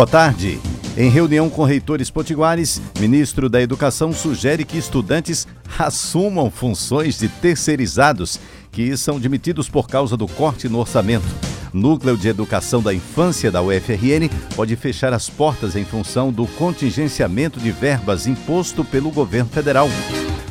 Boa tarde. Em reunião com reitores potiguares, ministro da Educação sugere que estudantes assumam funções de terceirizados que são demitidos por causa do corte no orçamento. Núcleo de Educação da Infância da UFRN pode fechar as portas em função do contingenciamento de verbas imposto pelo governo federal.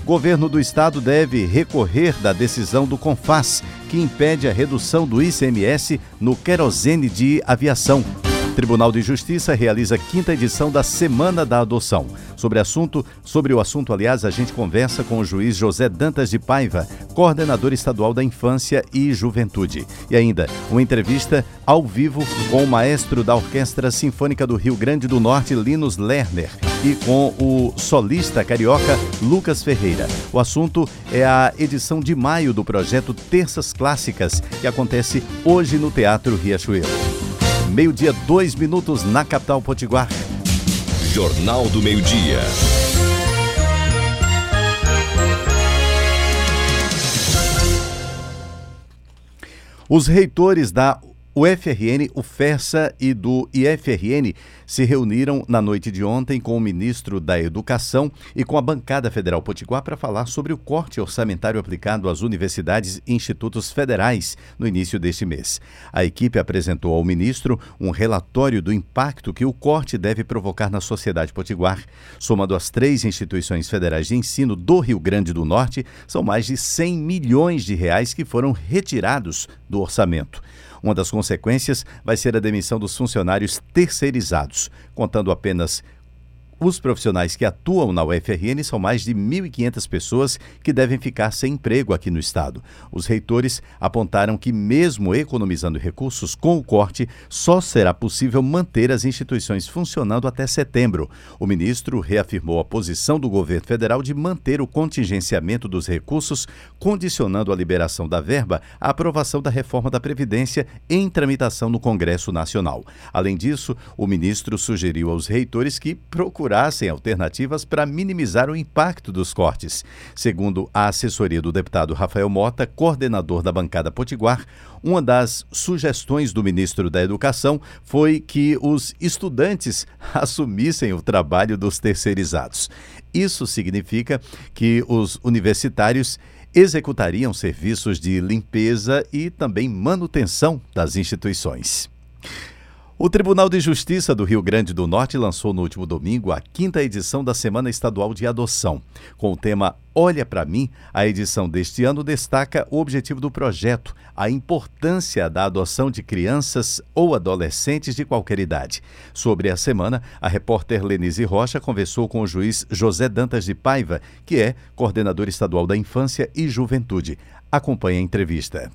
Governo do estado deve recorrer da decisão do CONFAS, que impede a redução do ICMS no querosene de aviação. Tribunal de Justiça realiza quinta edição da Semana da Adoção. Sobre, assunto, sobre o assunto, aliás, a gente conversa com o juiz José Dantas de Paiva, coordenador estadual da Infância e Juventude. E ainda, uma entrevista ao vivo com o maestro da Orquestra Sinfônica do Rio Grande do Norte, Linus Lerner, e com o solista carioca Lucas Ferreira. O assunto é a edição de maio do projeto Terças Clássicas, que acontece hoje no Teatro Riachuelo. Meio-dia, dois minutos na capital Potiguar. Jornal do Meio-Dia. Os reitores da o FRN, o FERSA e do IFRN se reuniram na noite de ontem com o ministro da Educação e com a bancada federal Potiguar para falar sobre o corte orçamentário aplicado às universidades e institutos federais no início deste mês. A equipe apresentou ao ministro um relatório do impacto que o corte deve provocar na sociedade potiguar. Somando as três instituições federais de ensino do Rio Grande do Norte, são mais de 100 milhões de reais que foram retirados do orçamento. Uma das consequências vai ser a demissão dos funcionários terceirizados, contando apenas os profissionais que atuam na UFRN são mais de 1.500 pessoas que devem ficar sem emprego aqui no estado. Os reitores apontaram que, mesmo economizando recursos com o corte, só será possível manter as instituições funcionando até setembro. O ministro reafirmou a posição do governo federal de manter o contingenciamento dos recursos, condicionando a liberação da verba à aprovação da reforma da Previdência em tramitação no Congresso Nacional. Além disso, o ministro sugeriu aos reitores que procurassem procurassem alternativas para minimizar o impacto dos cortes. Segundo a assessoria do deputado Rafael Mota, coordenador da bancada Potiguar, uma das sugestões do ministro da Educação foi que os estudantes assumissem o trabalho dos terceirizados. Isso significa que os universitários executariam serviços de limpeza e também manutenção das instituições. O Tribunal de Justiça do Rio Grande do Norte lançou no último domingo a quinta edição da Semana Estadual de Adoção. Com o tema Olha para mim, a edição deste ano destaca o objetivo do projeto, a importância da adoção de crianças ou adolescentes de qualquer idade. Sobre a semana, a repórter Lenise Rocha conversou com o juiz José Dantas de Paiva, que é coordenador estadual da Infância e Juventude. Acompanhe a entrevista.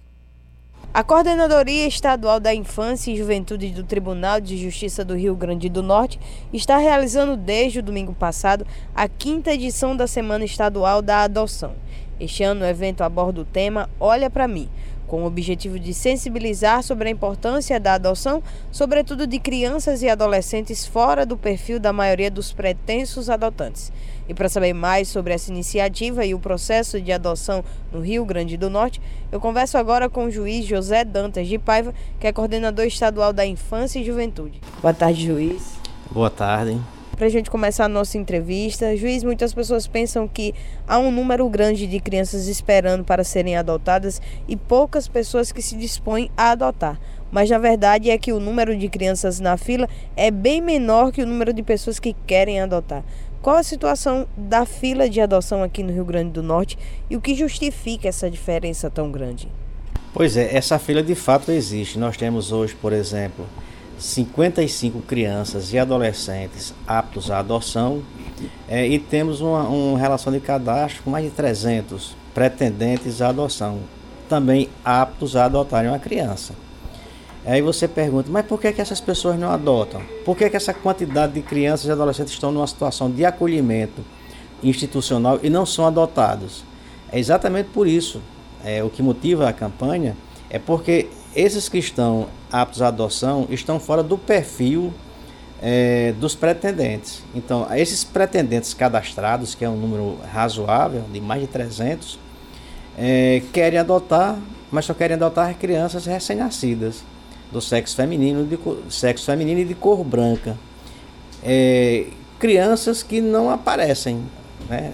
A Coordenadoria Estadual da Infância e Juventude do Tribunal de Justiça do Rio Grande do Norte está realizando desde o domingo passado a quinta edição da Semana Estadual da Adoção. Este ano o evento aborda o tema Olha para mim, com o objetivo de sensibilizar sobre a importância da adoção, sobretudo de crianças e adolescentes fora do perfil da maioria dos pretensos adotantes. E para saber mais sobre essa iniciativa e o processo de adoção no Rio Grande do Norte, eu converso agora com o juiz José Dantas de Paiva, que é coordenador estadual da Infância e Juventude. Boa tarde, juiz. Boa tarde. Para a gente começar a nossa entrevista, juiz, muitas pessoas pensam que há um número grande de crianças esperando para serem adotadas e poucas pessoas que se dispõem a adotar. Mas na verdade é que o número de crianças na fila é bem menor que o número de pessoas que querem adotar. Qual a situação da fila de adoção aqui no Rio Grande do Norte e o que justifica essa diferença tão grande? Pois é, essa fila de fato existe. Nós temos hoje, por exemplo, 55 crianças e adolescentes aptos à adoção é, e temos uma, uma relação de cadastro com mais de 300 pretendentes à adoção, também aptos a adotarem uma criança. Aí você pergunta, mas por que, que essas pessoas não adotam? Por que, que essa quantidade de crianças e adolescentes estão numa situação de acolhimento institucional e não são adotados? É exatamente por isso. É, o que motiva a campanha é porque esses que estão aptos à adoção estão fora do perfil é, dos pretendentes. Então, esses pretendentes cadastrados, que é um número razoável, de mais de 300, é, querem adotar, mas só querem adotar crianças recém-nascidas. Do sexo feminino, de sexo feminino e de cor branca. É, crianças que não aparecem né,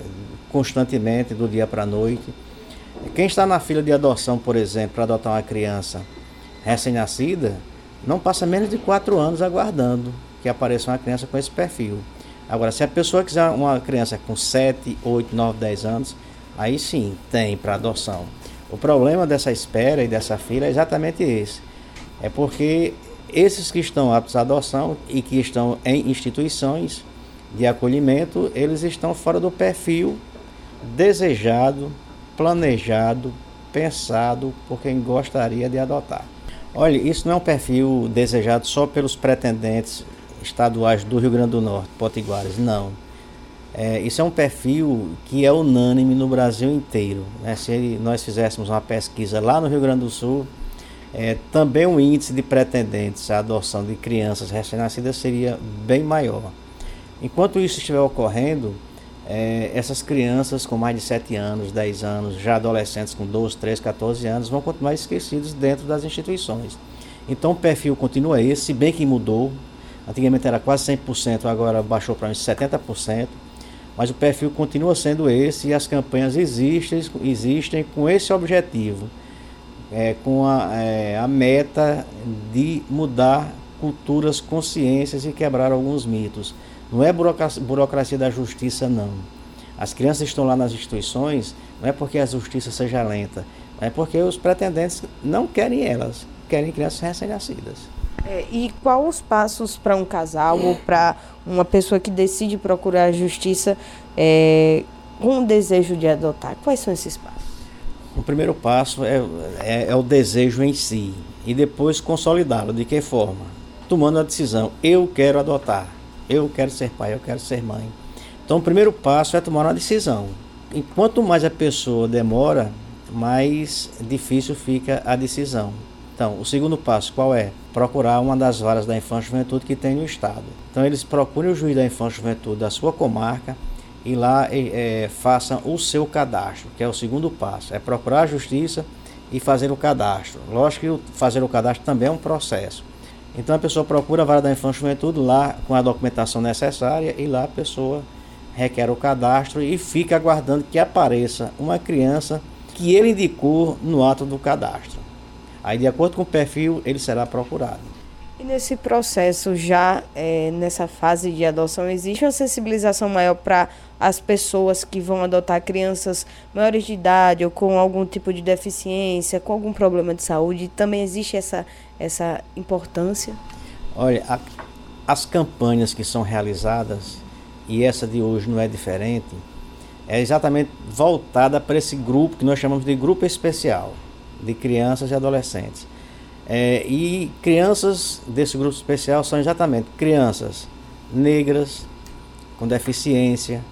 constantemente do dia para a noite. Quem está na fila de adoção, por exemplo, para adotar uma criança recém-nascida, não passa menos de quatro anos aguardando que apareça uma criança com esse perfil. Agora, se a pessoa quiser uma criança com 7, 8, 9, 10 anos, aí sim tem para adoção. O problema dessa espera e dessa fila é exatamente esse. É porque esses que estão aptos à adoção e que estão em instituições de acolhimento, eles estão fora do perfil desejado, planejado, pensado por quem gostaria de adotar. Olha, isso não é um perfil desejado só pelos pretendentes estaduais do Rio Grande do Norte, potiguares, não. É, isso é um perfil que é unânime no Brasil inteiro. Né? Se nós fizéssemos uma pesquisa lá no Rio Grande do Sul, é, também o índice de pretendentes à adoção de crianças recém-nascidas seria bem maior. Enquanto isso estiver ocorrendo, é, essas crianças com mais de 7 anos, 10 anos, já adolescentes com 12, 13, 14 anos, vão continuar esquecidos dentro das instituições. Então o perfil continua esse, se bem que mudou. Antigamente era quase 100%, agora baixou para uns 70%. Mas o perfil continua sendo esse e as campanhas existem, existem com esse objetivo, é, com a, é, a meta de mudar culturas, consciências e quebrar alguns mitos. Não é burocracia, da justiça, não. As crianças estão lá nas instituições, não é porque a justiça seja lenta, é porque os pretendentes não querem elas, querem crianças recém-nascidas. É, e quais os passos para um casal ou para uma pessoa que decide procurar a justiça é, com o desejo de adotar? Quais são esses passos? O primeiro passo é, é, é o desejo em si e depois consolidá-lo. De que forma? Tomando a decisão: eu quero adotar. Eu quero ser pai, eu quero ser mãe. Então, o primeiro passo é tomar uma decisão. E quanto mais a pessoa demora, mais difícil fica a decisão. Então, o segundo passo qual é? Procurar uma das varas da infância e juventude que tem no estado. Então, eles procurem o juiz da infância e juventude da sua comarca e lá é, façam o seu cadastro, que é o segundo passo. É procurar a justiça e fazer o cadastro. Lógico que fazer o cadastro também é um processo. Então a pessoa procura a vara da infância e juventude lá com a documentação necessária e lá a pessoa requer o cadastro e fica aguardando que apareça uma criança que ele indicou no ato do cadastro. Aí, de acordo com o perfil, ele será procurado. E nesse processo, já é, nessa fase de adoção, existe uma sensibilização maior para as pessoas que vão adotar crianças maiores de idade ou com algum tipo de deficiência, com algum problema de saúde? Também existe essa, essa importância? Olha, a, as campanhas que são realizadas, e essa de hoje não é diferente, é exatamente voltada para esse grupo que nós chamamos de grupo especial de crianças e adolescentes. É, e crianças desse grupo especial são exatamente crianças negras, com deficiência,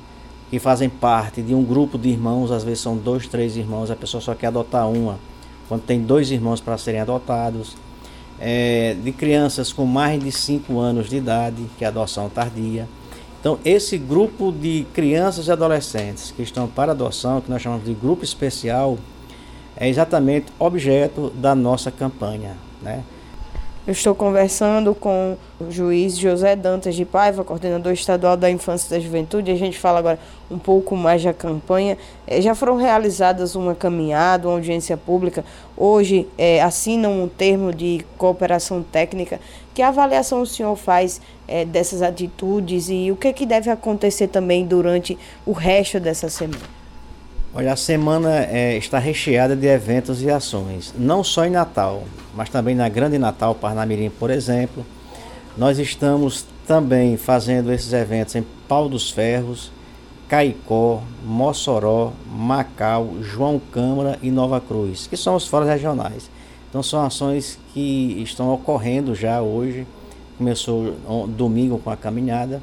que fazem parte de um grupo de irmãos, às vezes são dois, três irmãos, a pessoa só quer adotar uma, quando tem dois irmãos para serem adotados. É, de crianças com mais de 5 anos de idade, que é adoção tardia. Então, esse grupo de crianças e adolescentes que estão para adoção, que nós chamamos de grupo especial, é exatamente objeto da nossa campanha. Né? Eu estou conversando com o juiz José Dantas de Paiva, coordenador estadual da Infância e da Juventude. A gente fala agora um pouco mais da campanha. É, já foram realizadas uma caminhada, uma audiência pública. Hoje é, assinam um termo de cooperação técnica. Que avaliação o senhor faz é, dessas atitudes e o que, é que deve acontecer também durante o resto dessa semana? Olha, a semana é, está recheada de eventos e ações, não só em Natal, mas também na Grande Natal Parnamirim, por exemplo. Nós estamos também fazendo esses eventos em Pau dos Ferros, Caicó, Mossoró, Macau, João Câmara e Nova Cruz, que são os fóruns regionais. Então são ações que estão ocorrendo já hoje, começou domingo com a caminhada,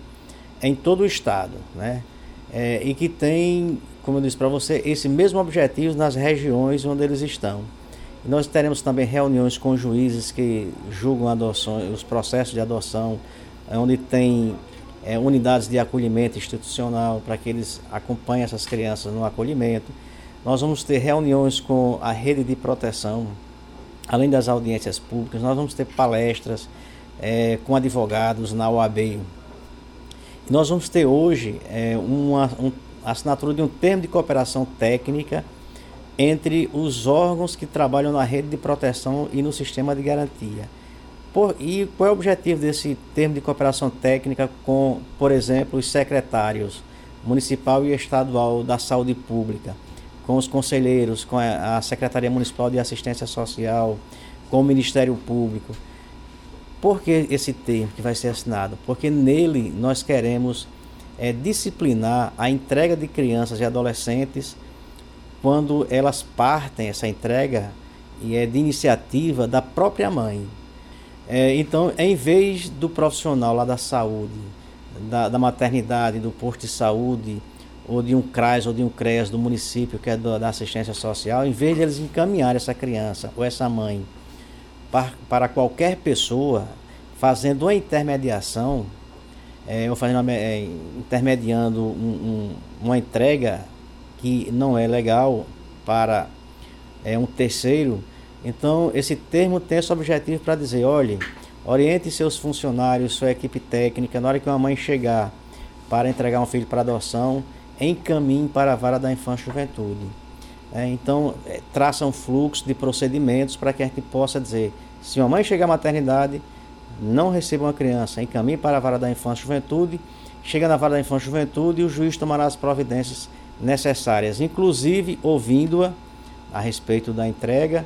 em todo o estado, né? É, e que tem como eu disse para você, esse mesmo objetivo nas regiões onde eles estão. Nós teremos também reuniões com juízes que julgam adoções, os processos de adoção, é, onde tem é, unidades de acolhimento institucional para que eles acompanhem essas crianças no acolhimento. Nós vamos ter reuniões com a rede de proteção, além das audiências públicas, nós vamos ter palestras é, com advogados na OAB. Nós vamos ter hoje é, uma um, assinatura de um termo de cooperação técnica entre os órgãos que trabalham na rede de proteção e no sistema de garantia. Por, e qual é o objetivo desse termo de cooperação técnica com, por exemplo, os secretários municipal e estadual da saúde pública? com os conselheiros, com a Secretaria Municipal de Assistência Social, com o Ministério Público. Por que esse termo que vai ser assinado? Porque nele nós queremos é, disciplinar a entrega de crianças e adolescentes quando elas partem essa entrega e é de iniciativa da própria mãe. É, então, em vez do profissional lá da saúde, da, da maternidade, do posto de saúde, ou de um CRAS ou de um CREAS do município, que é do, da assistência social, em vez de eles encaminharem essa criança ou essa mãe para, para qualquer pessoa, fazendo uma intermediação, é, ou fazendo, é, intermediando um, um, uma entrega que não é legal para é, um terceiro, então esse termo tem esse objetivo para dizer, olhe, oriente seus funcionários, sua equipe técnica, na hora que uma mãe chegar para entregar um filho para adoção, encaminhe para a vara da infância e juventude. É, então, é, traça um fluxo de procedimentos para que a gente possa dizer: se uma mãe chegar à maternidade, não receba uma criança, encaminhe para a vara da infância e juventude, chega na vara da infância e juventude e o juiz tomará as providências necessárias, inclusive ouvindo-a a respeito da entrega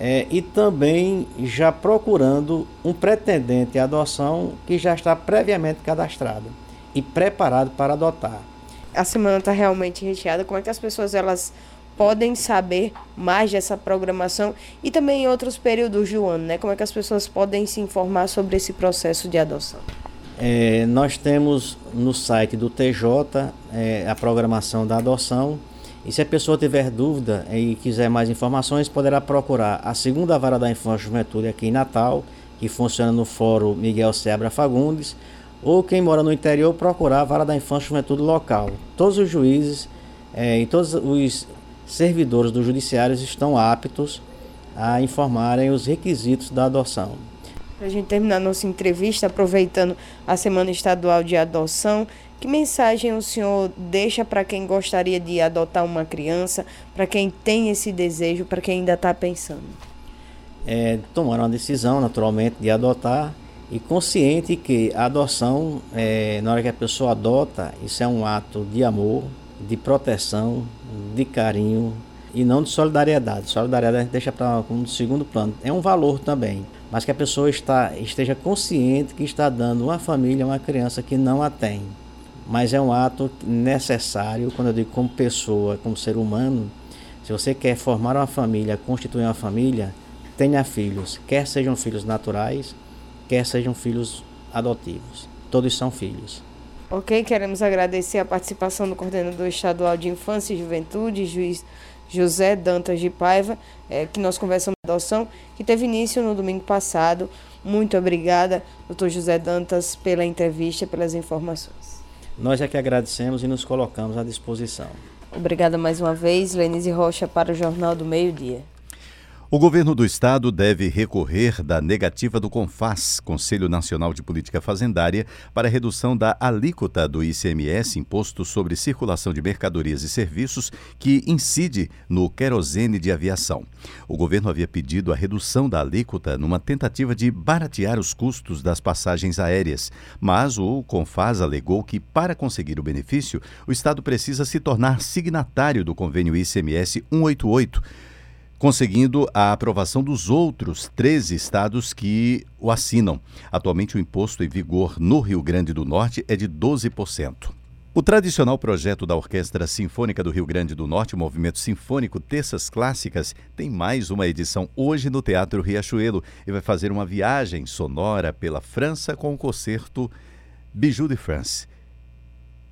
é, e também já procurando um pretendente à adoção que já está previamente cadastrado e preparado para adotar. A semana está realmente recheada, como é que as pessoas elas podem saber mais dessa programação e também em outros períodos do ano, né? Como é que as pessoas podem se informar sobre esse processo de adoção? É, nós temos no site do TJ é, a programação da adoção e se a pessoa tiver dúvida e quiser mais informações, poderá procurar a segunda vara da infância e juventude aqui em Natal, que funciona no Fórum Miguel Seabra Fagundes, ou quem mora no interior procurar a vara da infância e juventude local. Todos os juízes é, e todos os servidores do judiciário estão aptos a informarem os requisitos da adoção. Para a gente terminar nossa entrevista, aproveitando a Semana Estadual de Adoção, que mensagem o senhor deixa para quem gostaria de adotar uma criança, para quem tem esse desejo, para quem ainda está pensando? É, tomar uma decisão, naturalmente, de adotar e consciente que a adoção, é, na hora que a pessoa adota, isso é um ato de amor, de proteção, de carinho e não de solidariedade. Solidariedade deixa para um segundo plano. É um valor também, mas que a pessoa está, esteja consciente que está dando uma família, uma criança que não a tem. Mas é um ato necessário, quando eu digo como pessoa, como ser humano, se você quer formar uma família, constituir uma família, tenha filhos, quer sejam filhos naturais, quer sejam filhos adotivos. Todos são filhos. Ok, queremos agradecer a participação do coordenador estadual de Infância e Juventude, juiz José Dantas de Paiva, é, que nós conversamos de adoção, que teve início no domingo passado. Muito obrigada, doutor José Dantas, pela entrevista, pelas informações. Nós é que agradecemos e nos colocamos à disposição. Obrigada mais uma vez, Lenise Rocha, para o Jornal do Meio Dia. O governo do estado deve recorrer da negativa do CONFAS, Conselho Nacional de Política Fazendária, para a redução da alíquota do ICMS, Imposto sobre Circulação de Mercadorias e Serviços, que incide no querosene de aviação. O governo havia pedido a redução da alíquota numa tentativa de baratear os custos das passagens aéreas, mas o CONFAS alegou que, para conseguir o benefício, o estado precisa se tornar signatário do convênio ICMS 188 conseguindo a aprovação dos outros 13 estados que o assinam. Atualmente, o imposto em vigor no Rio Grande do Norte é de 12%. O tradicional projeto da Orquestra Sinfônica do Rio Grande do Norte, o Movimento Sinfônico Terças Clássicas, tem mais uma edição hoje no Teatro Riachuelo e vai fazer uma viagem sonora pela França com o concerto Bijou de France.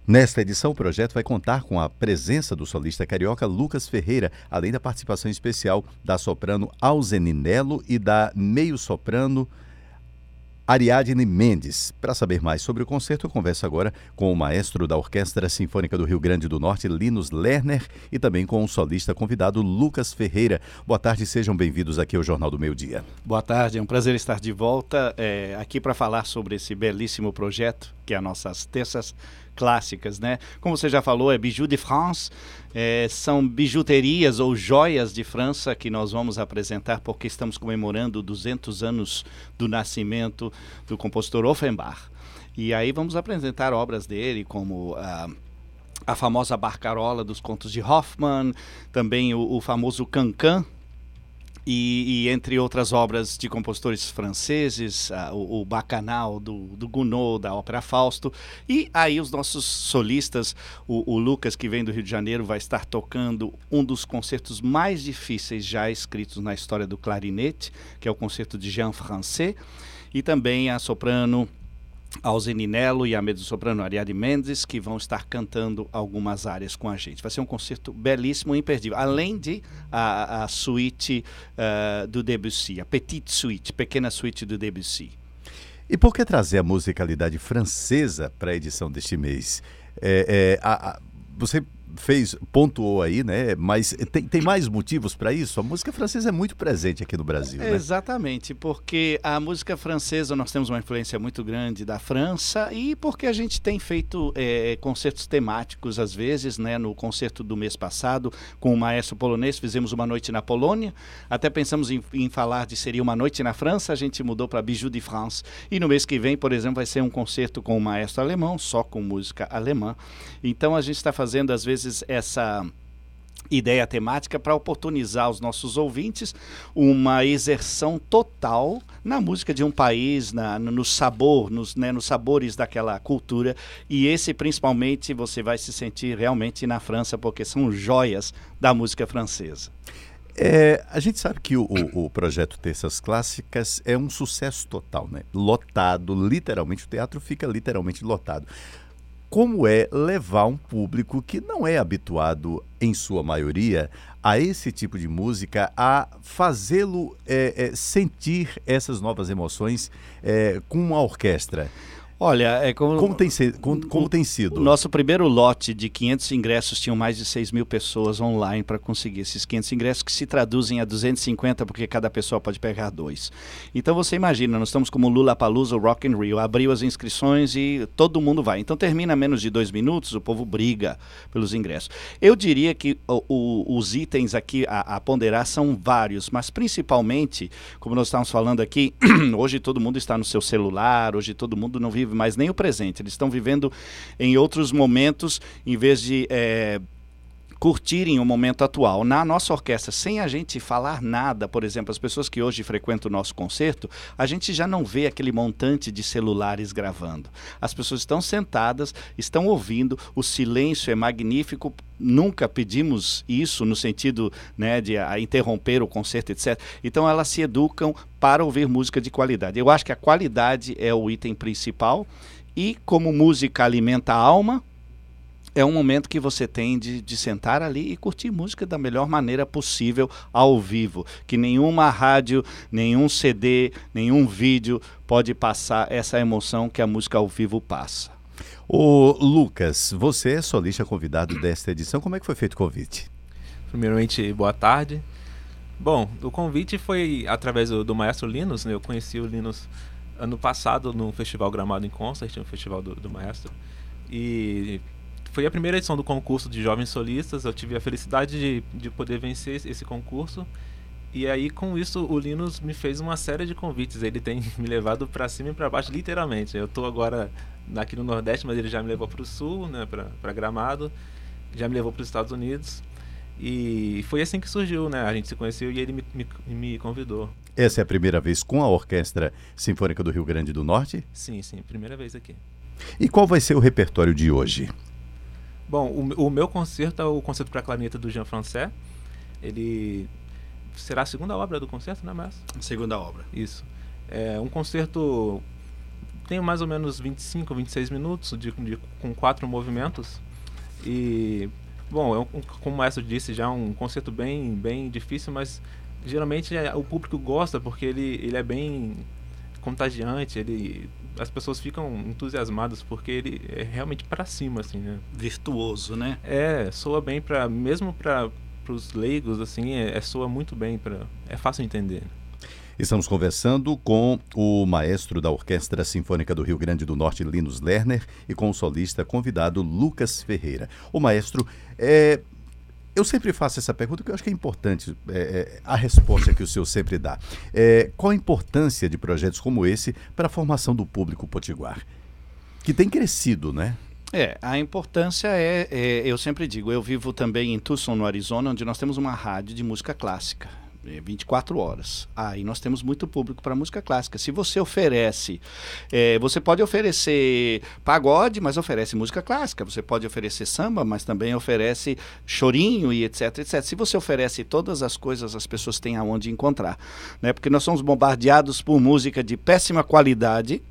Nesta edição, o projeto vai contar com a presença do solista carioca Lucas Ferreira, além da participação especial da soprano Alzeninello e da meio-soprano Ariadne Mendes. Para saber mais sobre o concerto, eu converso agora com o maestro da Orquestra Sinfônica do Rio Grande do Norte, Linus Lerner, e também com o solista convidado Lucas Ferreira. Boa tarde, sejam bem-vindos aqui ao Jornal do Meio Dia. Boa tarde, é um prazer estar de volta é, aqui para falar sobre esse belíssimo projeto que é as nossas terças clássicas, né? Como você já falou, é Bijou de France, é, são bijuterias ou joias de França que nós vamos apresentar porque estamos comemorando 200 anos do nascimento do compositor Offenbach. E aí vamos apresentar obras dele como a a famosa Barcarola dos Contos de Hoffmann, também o, o famoso Cancan, e, e, entre outras obras de compositores franceses, uh, o, o, Bacanal do, do Gounod, da Ópera Fausto. E aí os nossos solistas, o, o, Lucas, que vem do Rio de Janeiro, vai estar tocando um dos concertos mais difíceis já escritos na história do clarinete, que é o concerto de Jean Francais. E também a soprano ao Zeninello e a mezzo-soprano Ariadne Mendes, que vão estar cantando algumas áreas com a gente. Vai ser um concerto belíssimo e imperdível, além de a, a suíte uh, do Debussy, a Petite Suite, pequena suíte do Debussy. E por que trazer a musicalidade francesa para a edição deste mês? É, é, a, a, você fez, pontuou aí, né? Mas tem, tem mais motivos para isso? A música francesa é muito presente aqui no Brasil. Né? Exatamente, porque a música francesa nós temos uma influência muito grande da França e porque a gente tem feito é, concertos temáticos às vezes, né? No concerto do mês passado com o maestro polonês fizemos uma noite na Polônia. Até pensamos em, em falar de seria uma noite na França, a gente mudou para Bijou de France. E no mês que vem, por exemplo, vai ser um concerto com o maestro alemão, só com música alemã. Então a gente está fazendo às vezes vezes essa ideia temática para oportunizar aos nossos ouvintes uma exerção total na música de um país, na, no, no sabor, nos, né, nos sabores daquela cultura. E esse, principalmente, você vai se sentir realmente na França, porque são joias da música francesa. É, a gente sabe que o, o, o, projeto Terças Clássicas é um sucesso total, né? Lotado, literalmente, o teatro fica literalmente lotado como é levar um público que não é habituado, em sua maioria, a esse tipo de música, a fazê-lo é, é, sentir essas novas emoções é, com uma orquestra. Olha, é como, como, tem, se, como, como o, tem sido? O nosso primeiro lote de 500 ingressos tinham mais de 6 mil pessoas online para conseguir esses 500 ingressos, que se traduzem a 250, porque cada pessoa pode pegar dois. Então você imagina, nós estamos como Lula Palusa, Rock in Rio, abriu as inscrições e todo mundo vai. Então termina menos de dois minutos, o povo briga pelos ingressos. Eu diria que o, o, os itens aqui a, a ponderar são vários, mas principalmente, como nós estamos falando aqui, hoje todo mundo está no seu celular, hoje todo mundo não vive vive mais nem o presente, eles estão vivendo em outros momentos em vez de. É, curtirem o momento atual. Na nossa orquestra, sem a gente falar nada, por exemplo, as pessoas que hoje frequentam o nosso concerto, a gente já não vê aquele montante de celulares gravando. As pessoas estão sentadas, estão ouvindo, o silêncio é magnífico. Nunca pedimos isso no sentido né, de a, interromper o concerto, etc. Então elas se educam para ouvir música de qualidade. Eu acho que a qualidade é o item principal. E como música alimenta a alma, é um momento que você tem de, de sentar ali e curtir música da melhor maneira possível ao vivo. Que nenhuma rádio, nenhum CD, nenhum vídeo pode passar essa emoção que a música ao vivo passa. O Lucas, você é solista convidado desta edição. Como é que foi feito o convite? Primeiramente, boa tarde. Bom, o convite foi através do, do maestro Linus. Né? Eu conheci o Linus ano passado no Festival Gramado em Concert, no Festival do, do Maestro. E foi a primeira edição do concurso de jovens solistas. Eu tive a felicidade de, de poder vencer esse concurso. E aí, com isso, o Linus me fez uma série de convites. Ele tem me levado para cima e para baixo, literalmente. Eu estou agora aqui no Nordeste, mas ele já me levou para o Sul, né, para Gramado. Já me levou para os Estados Unidos. E foi assim que surgiu, né? A gente se conheceu e ele me, me, me, convidou. Essa é a primeira vez com a Orquestra Sinfônica do Rio Grande do Norte? Sim, sim, primeira vez aqui. E qual vai ser o repertório de hoje? Bom, o, o meu concerto é o concerto para clarineta do Jean Francais. Ele será a segunda obra do concerto, né, Márcio? Segunda obra. Isso. É um concerto tem mais ou menos 25, 26 minutos de, de, com quatro movimentos. E bom, é um, como o maestro disse, já é um concerto bem bem difícil, mas geralmente é, o público gosta porque ele ele é bem contagiante, ele as pessoas ficam entusiasmadas porque ele é realmente para cima assim, né? Virtuoso, né? É, soa bem para mesmo para os leigos assim, é, é, soa muito bem para é fácil entender. Estamos conversando com o maestro da Orquestra Sinfônica do Rio Grande do Norte, Linus Lerner, e com o solista convidado Lucas Ferreira. O maestro é, eu sempre faço essa pergunta que eu acho que é importante é, é, a resposta que o senhor sempre dá. É, qual a importância de projetos como esse para a formação do público potiguar? Que tem crescido, né? É, a importância é, é, eu sempre digo, eu vivo também em Tucson, no Arizona, onde nós temos uma rádio de música clássica. 24 é, horas. Aí ah, nós temos muito público para música clássica. Se você oferece, é, você pode oferecer pagode, mas oferece música clássica. Você pode oferecer samba, mas também oferece chorinho e etc, etc. Se você oferece todas as coisas, as pessoas têm aonde encontrar, né? Porque nós somos bombardeados por música de péssima qualidade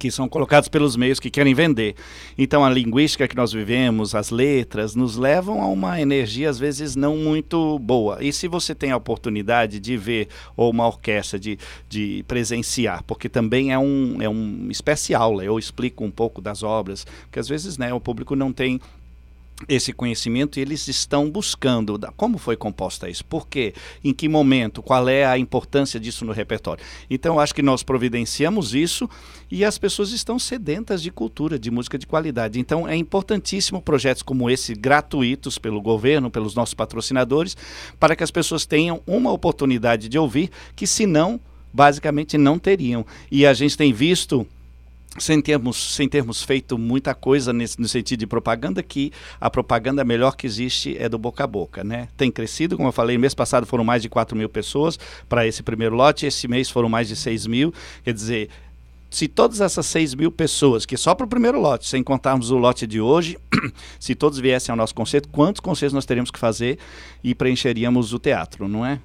que são colocados pelos meios que querem vender. Então a linguística que nós vivemos, as letras, nos levam a uma energia às vezes não muito boa. E se você tem a oportunidade de ver ou uma orquestra de, de presenciar, porque também é um é um espécie aula, eu explico um pouco das obras, porque às vezes né, o público não tem esse conhecimento e eles estão buscando como foi composta isso, por quê, em que momento, qual é a importância disso no repertório. Então, acho que nós providenciamos isso e as pessoas estão sedentas de cultura, de música de qualidade. Então, é importantíssimo projetos como esse, gratuitos pelo governo, pelos nossos patrocinadores, para que as pessoas tenham uma oportunidade de ouvir que, senão, basicamente não teriam. E a gente tem visto sem termos, sem termos feito muita coisa nesse, no sentido de propaganda, que a propaganda melhor que existe é do boca a boca. Né? Tem crescido, como eu falei, mês passado foram mais de 4 mil pessoas para esse primeiro lote, esse mês foram mais de 6 mil. Quer dizer, se todas essas 6 mil pessoas, que só para o primeiro lote, sem contarmos o lote de hoje, se todos viessem ao nosso concerto, quantos concertos nós teríamos que fazer e preencheríamos o teatro, não é?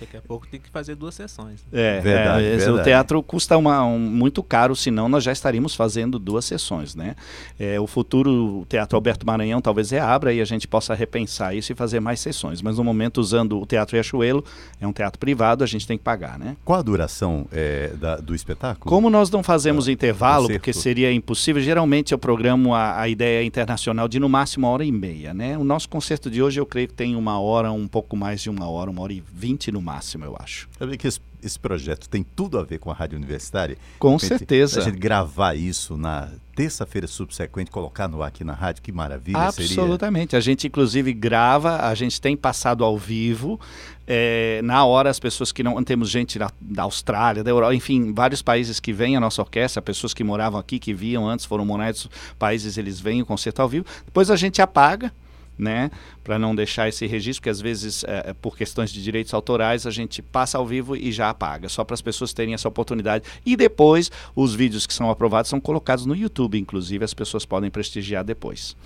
Daqui a pouco tem que fazer duas sessões. É, verdade, é, verdade. o teatro custa uma, um, muito caro, senão nós já estaríamos fazendo duas sessões, né? É, o futuro o Teatro Alberto Maranhão talvez reabra e a gente possa repensar isso e fazer mais sessões. Mas no momento, usando o Teatro Riachuelo, é um teatro privado, a gente tem que pagar, né? Qual a duração é, da, do espetáculo? Como nós não fazemos ah, intervalo, porque seria impossível, geralmente eu programo a, a ideia internacional de no máximo uma hora e meia, né? O nosso concerto de hoje eu creio que tem uma hora, um pouco mais de uma hora, uma hora e vinte no máximo máximo, eu acho. Sabe que esse, esse, projeto tem tudo a ver com a Rádio Universitária? Com a certeza. a gente gravar isso na terça-feira subsequente, colocar no ar aqui na rádio, que maravilha Absolutamente. Seria. A gente, inclusive, grava, a gente tem passado ao vivo. É, na hora, as pessoas que não. Temos gente da, da Austrália, da Europa, enfim, vários países que vêm a nossa orquestra, pessoas que moravam aqui, que viam antes, foram morar em outros países, eles vêm o concerto ao vivo. Depois a gente apaga né? Para não deixar esse registro, porque às vezes, é, é, por questões de direitos autorais, a gente passa ao vivo e já apaga, só para as pessoas terem essa oportunidade. E depois, os vídeos que são aprovados são colocados no YouTube, inclusive, as pessoas podem prestigiar depois.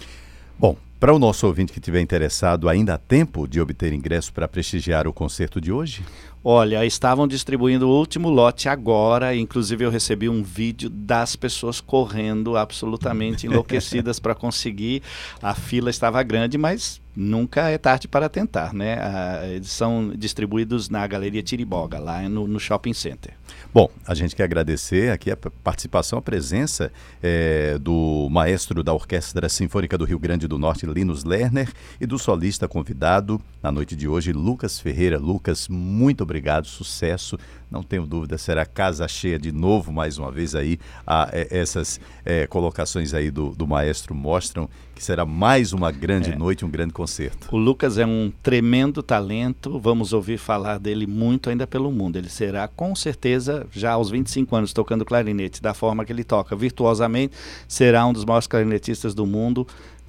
Bom, para o nosso ouvinte que estiver interessado, ainda há tempo de obter ingresso para prestigiar o concerto de hoje? Olha, estavam distribuindo o último lote agora, inclusive eu recebi um vídeo das pessoas correndo absolutamente enlouquecidas para conseguir. A fila estava grande, mas nunca é tarde para tentar, né? Ah, eles são distribuídos na Galeria Tiriboga, lá no, no, Shopping Center. Bom, a gente quer agradecer aqui a participação, a presença é, do maestro da Orquestra Sinfônica do Rio Grande do Norte, Linus Lerner, e do solista convidado na noite de hoje, Lucas Ferreira. Lucas, muito obrigado, sucesso. Não tenho dúvida, será casa cheia de novo, mais uma vez aí. A, é, essas é, colocações aí do, do maestro mostram que será mais uma grande é. noite, um grande concerto. O Lucas é um tremendo talento, vamos ouvir falar dele muito ainda pelo mundo. Ele será, com certeza, já aos 25 anos, tocando clarinete da forma que ele toca, virtuosamente, será um dos maiores clarinetistas do mundo.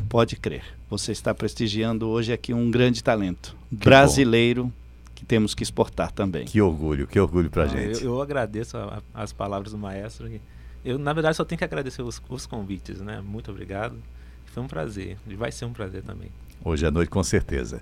Pode crer. Você está prestigiando hoje aqui um grande talento que brasileiro. Bom que temos que exportar também. Que orgulho, que orgulho para a gente. Eu, eu agradeço a, a, as palavras do maestro. Eu, na verdade, só tenho que agradecer os, os convites, né? Muito obrigado. Foi um prazer. E vai ser um prazer também. Hoje à noite, com certeza.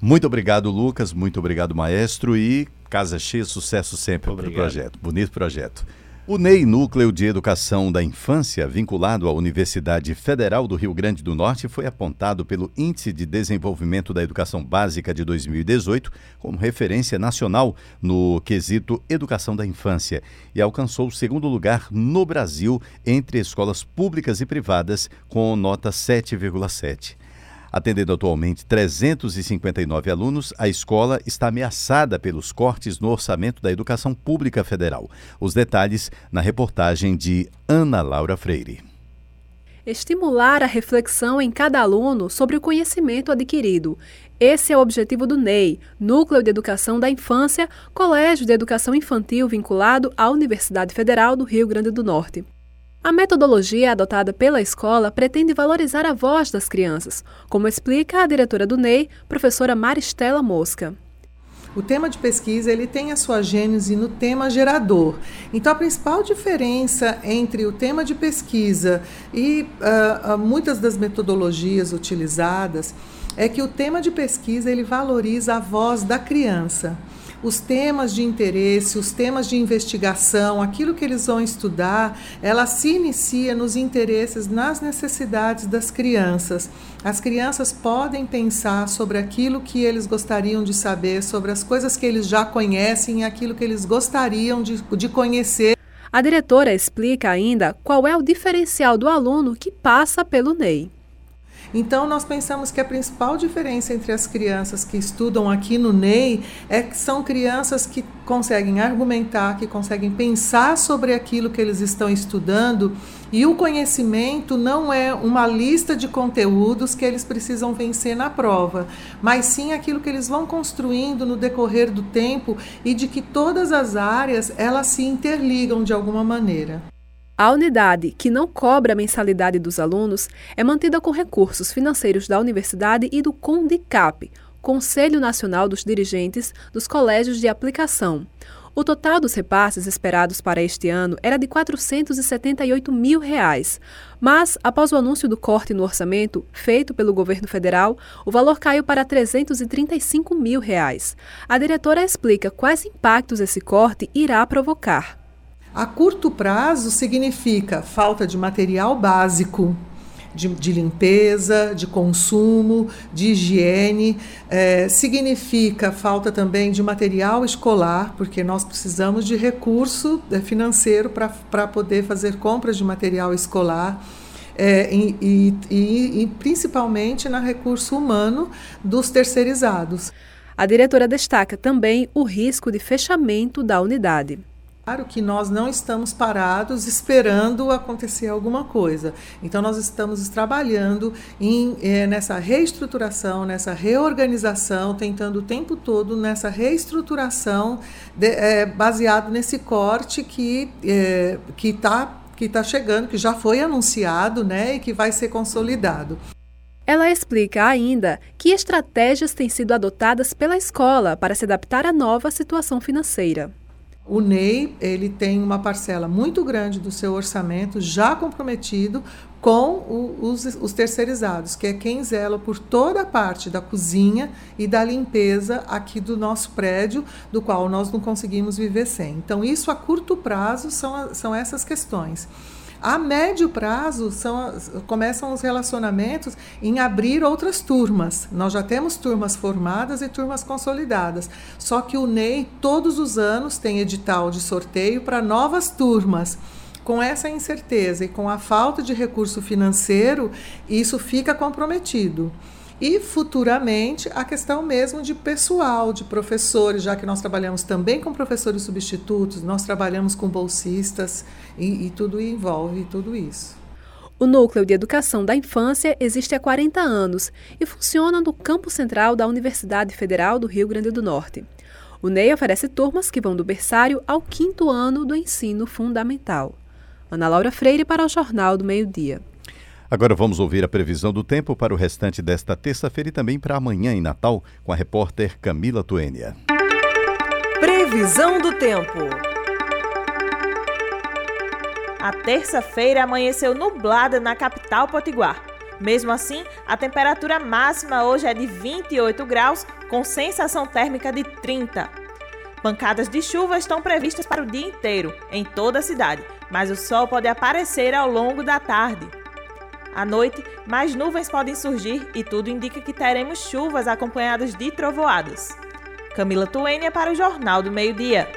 Muito obrigado, Lucas. Muito obrigado, maestro. E casa cheia, sucesso sempre para o projeto. Bonito projeto. O NEI, Núcleo de Educação da Infância, vinculado à Universidade Federal do Rio Grande do Norte, foi apontado pelo Índice de Desenvolvimento da Educação Básica de 2018 como referência nacional no quesito Educação da Infância e alcançou o segundo lugar no Brasil entre escolas públicas e privadas, com nota 7,7. Atendendo atualmente 359 alunos, a escola está ameaçada pelos cortes no orçamento da educação pública federal. Os detalhes na reportagem de Ana Laura Freire. Estimular a reflexão em cada aluno sobre o conhecimento adquirido. Esse é o objetivo do NEI, Núcleo de Educação da Infância, Colégio de Educação Infantil vinculado à Universidade Federal do Rio Grande do Norte. A metodologia adotada pela escola pretende valorizar a voz das crianças, como explica a diretora do NEI, professora Maristela Mosca. O tema de pesquisa ele tem a sua gênese no tema gerador. Então, a principal diferença entre o tema de pesquisa e uh, muitas das metodologias utilizadas é que o tema de pesquisa ele valoriza a voz da criança os temas de interesse, os temas de investigação, aquilo que eles vão estudar, ela se inicia nos interesses, nas necessidades das crianças. As crianças podem pensar sobre aquilo que eles gostariam de saber, sobre as coisas que eles já conhecem e aquilo que eles gostariam de, de conhecer. A diretora explica ainda qual é o diferencial do aluno que passa pelo NEI. Então, nós pensamos que a principal diferença entre as crianças que estudam aqui no NEI é que são crianças que conseguem argumentar, que conseguem pensar sobre aquilo que eles estão estudando, e o conhecimento não é uma lista de conteúdos que eles precisam vencer na prova, mas sim aquilo que eles vão construindo no decorrer do tempo e de que todas as áreas elas se interligam de alguma maneira. A unidade, que não cobra a mensalidade dos alunos, é mantida com recursos financeiros da universidade e do CONDICAP, Conselho Nacional dos Dirigentes dos Colégios de Aplicação. O total dos repasses esperados para este ano era de 478 mil reais, mas, após o anúncio do corte no orçamento feito pelo governo federal, o valor caiu para 335 mil reais. A diretora explica quais impactos esse corte irá provocar. A curto prazo significa falta de material básico, de, de, limpeza, de consumo, de higiene. É, significa falta também de material escolar, porque nós precisamos de recurso é, financeiro para poder fazer compras de material escolar. É, e, e, e, principalmente no recurso humano dos terceirizados. A diretora destaca também o risco de fechamento da unidade. Claro que nós não estamos parados esperando acontecer alguma coisa. Então, nós estamos trabalhando em, eh, nessa reestruturação, nessa reorganização, tentando o tempo todo nessa reestruturação de, eh, baseado nesse corte que eh, está que tá chegando, que já foi anunciado né, e que vai ser consolidado. Ela explica ainda que estratégias têm sido adotadas pela escola para se adaptar à nova situação financeira. O NEI ele tem uma parcela muito grande do seu orçamento já comprometido com o, os, os, terceirizados, que é quem zela por toda a parte da cozinha e da limpeza aqui do nosso prédio, do qual nós não conseguimos viver sem. Então, isso a curto prazo são, são essas questões. A médio prazo são, começam os relacionamentos em abrir outras turmas. Nós já temos turmas formadas e turmas consolidadas. Só que o NEI todos os anos tem edital de sorteio para novas turmas. Com essa incerteza e com a falta de recurso financeiro, isso fica comprometido. E futuramente a questão mesmo de pessoal, de professores, já que nós trabalhamos também com professores substitutos, nós trabalhamos com bolsistas e, e tudo envolve tudo isso. O Núcleo de Educação da Infância existe há 40 anos e funciona no campo central da Universidade Federal do Rio Grande do Norte. O NEI oferece turmas que vão do berçário ao quinto ano do ensino fundamental. Ana Laura Freire para o Jornal do Meio-Dia. Agora vamos ouvir a previsão do tempo para o restante desta terça-feira e também para amanhã em Natal com a repórter Camila Tuênia. Previsão do tempo. A terça-feira amanheceu nublada na capital potiguar. Mesmo assim, a temperatura máxima hoje é de 28 graus, com sensação térmica de 30. Pancadas de chuva estão previstas para o dia inteiro, em toda a cidade, mas o sol pode aparecer ao longo da tarde. À noite, mais nuvens podem surgir e tudo indica que teremos chuvas acompanhadas de trovoadas. Camila Tuênia para o Jornal do Meio-Dia.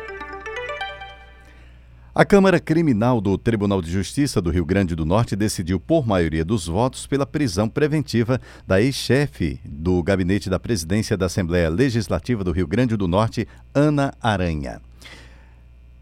A Câmara Criminal do Tribunal de Justiça do Rio Grande do Norte decidiu, por maioria dos votos, pela prisão preventiva da ex-chefe do gabinete da presidência da Assembleia Legislativa do Rio Grande do Norte, Ana Aranha.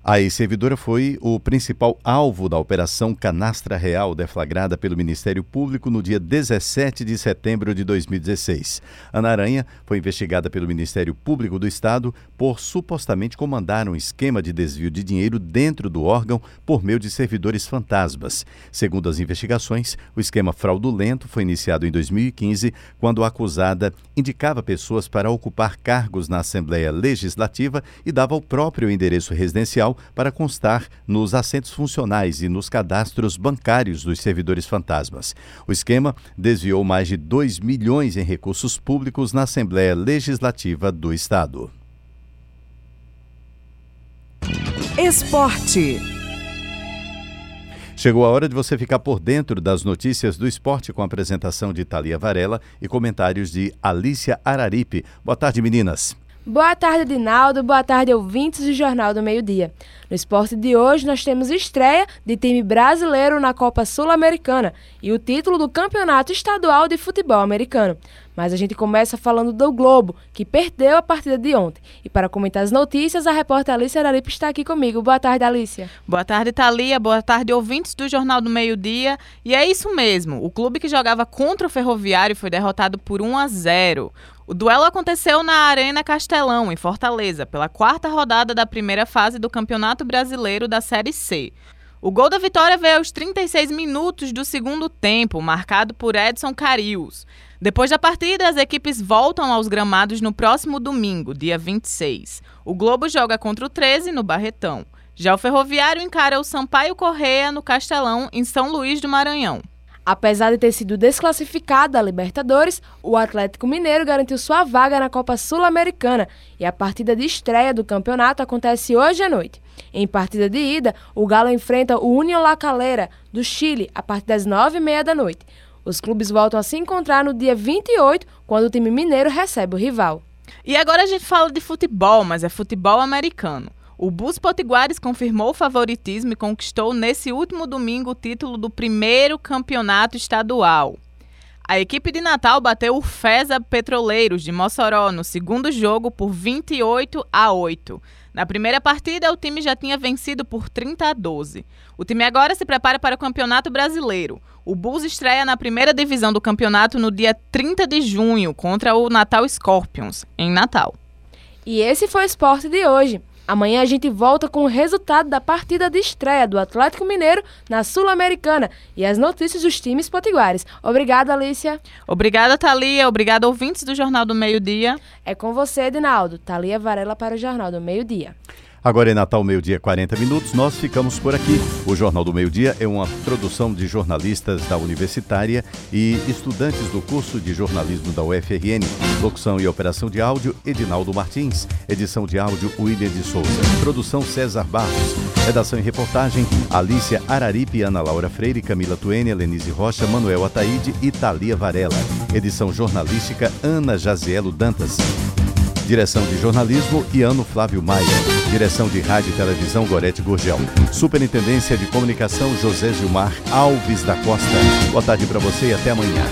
A ex-servidora foi o principal alvo da Operação Canastra Real, deflagrada pelo Ministério Público no dia 17 de setembro de 2016. Ana Aranha foi investigada pelo Ministério Público do Estado por supostamente comandar um esquema de desvio de dinheiro dentro do órgão por meio de servidores fantasmas. Segundo as investigações, o esquema fraudulento foi iniciado em 2015, quando a acusada indicava pessoas para ocupar cargos na Assembleia Legislativa e dava o próprio endereço residencial para constar nos assentos funcionais e nos cadastros bancários dos servidores fantasmas. O esquema desviou mais de 2 milhões em recursos públicos na Assembleia Legislativa do Estado. Esporte. Chegou a hora de você ficar por dentro das notícias do esporte com a apresentação de Thalia Varela e comentários de Alícia Araripe. Boa tarde, meninas. Boa tarde, Dinaldo. Boa tarde, ouvintes do Jornal do Meio-Dia. No esporte de hoje, nós temos estreia de time brasileiro na Copa Sul-Americana e o título do Campeonato Estadual de Futebol Americano. Mas a gente começa falando do Globo, que perdeu a partida de ontem. E para comentar as notícias, a repórter Alicia Araripe está aqui comigo. Boa tarde, Alicia. Boa tarde, Thalia. Boa tarde, ouvintes do Jornal do Meio-Dia. E é isso mesmo. O clube que jogava contra o Ferroviário foi derrotado por 1 a 0. O duelo aconteceu na Arena Castelão, em Fortaleza, pela quarta rodada da primeira fase do Campeonato Brasileiro da Série C. O gol da vitória veio aos 36 minutos do segundo tempo, marcado por Edson Carius. Depois da partida, as equipes voltam aos gramados no próximo domingo, dia 26. O Globo joga contra o 13 no Barretão. Já o Ferroviário encara o Sampaio Correia no Castelão, em São Luís do Maranhão. Apesar de ter sido desclassificado da Libertadores, o Atlético Mineiro garantiu sua vaga na Copa Sul-Americana e a partida de estreia do campeonato acontece hoje à noite. Em partida de ida, o Galo enfrenta o União La Calera, do Chile, a partir das nove e meia da noite. Os clubes voltam a se encontrar no dia 28, quando o time mineiro recebe o rival. E agora a gente fala de futebol, mas é futebol americano. O Bus Potiguares confirmou o favoritismo e conquistou nesse último domingo o título do primeiro campeonato estadual. A equipe de Natal bateu o Feza Petroleiros de Mossoró no segundo jogo por 28 a 8. Na primeira partida, o time já tinha vencido por 30 a 12. O time agora se prepara para o Campeonato Brasileiro. O Bulls estreia na primeira divisão do campeonato no dia 30 de junho contra o Natal Scorpions, em Natal. E esse foi o esporte de hoje. Amanhã a gente volta com o resultado da partida de estreia do Atlético Mineiro na Sul-Americana e as notícias dos times potiguares. Obrigada, Alicia. Obrigada, Thalia. Obrigada, ouvintes do Jornal do Meio Dia. É com você, Edinaldo. Thalia Varela para o Jornal do Meio Dia. Agora é Natal, meio-dia, 40 minutos. Nós ficamos por aqui. O Jornal do Meio-Dia é uma produção de jornalistas da Universitária e estudantes do curso de jornalismo da UFRN. Locução e operação de áudio, Edinaldo Martins. Edição de áudio, William de Souza. Produção, César Barros. Redação e reportagem, Alícia Araripe, Ana Laura Freire, Camila Tuênia, Lenise Rocha, Manuel Ataíde e Thalia Varela. Edição jornalística, Ana Jazielo Dantas. Direção de jornalismo, Iano Flávio Maia. Direção de rádio e televisão, Gorete Gurgel. Superintendência de comunicação, José Gilmar Alves da Costa. Boa tarde para você e até amanhã.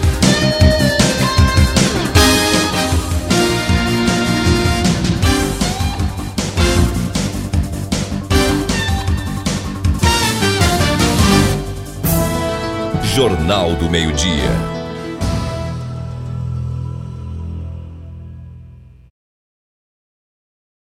Jornal do Meio-Dia.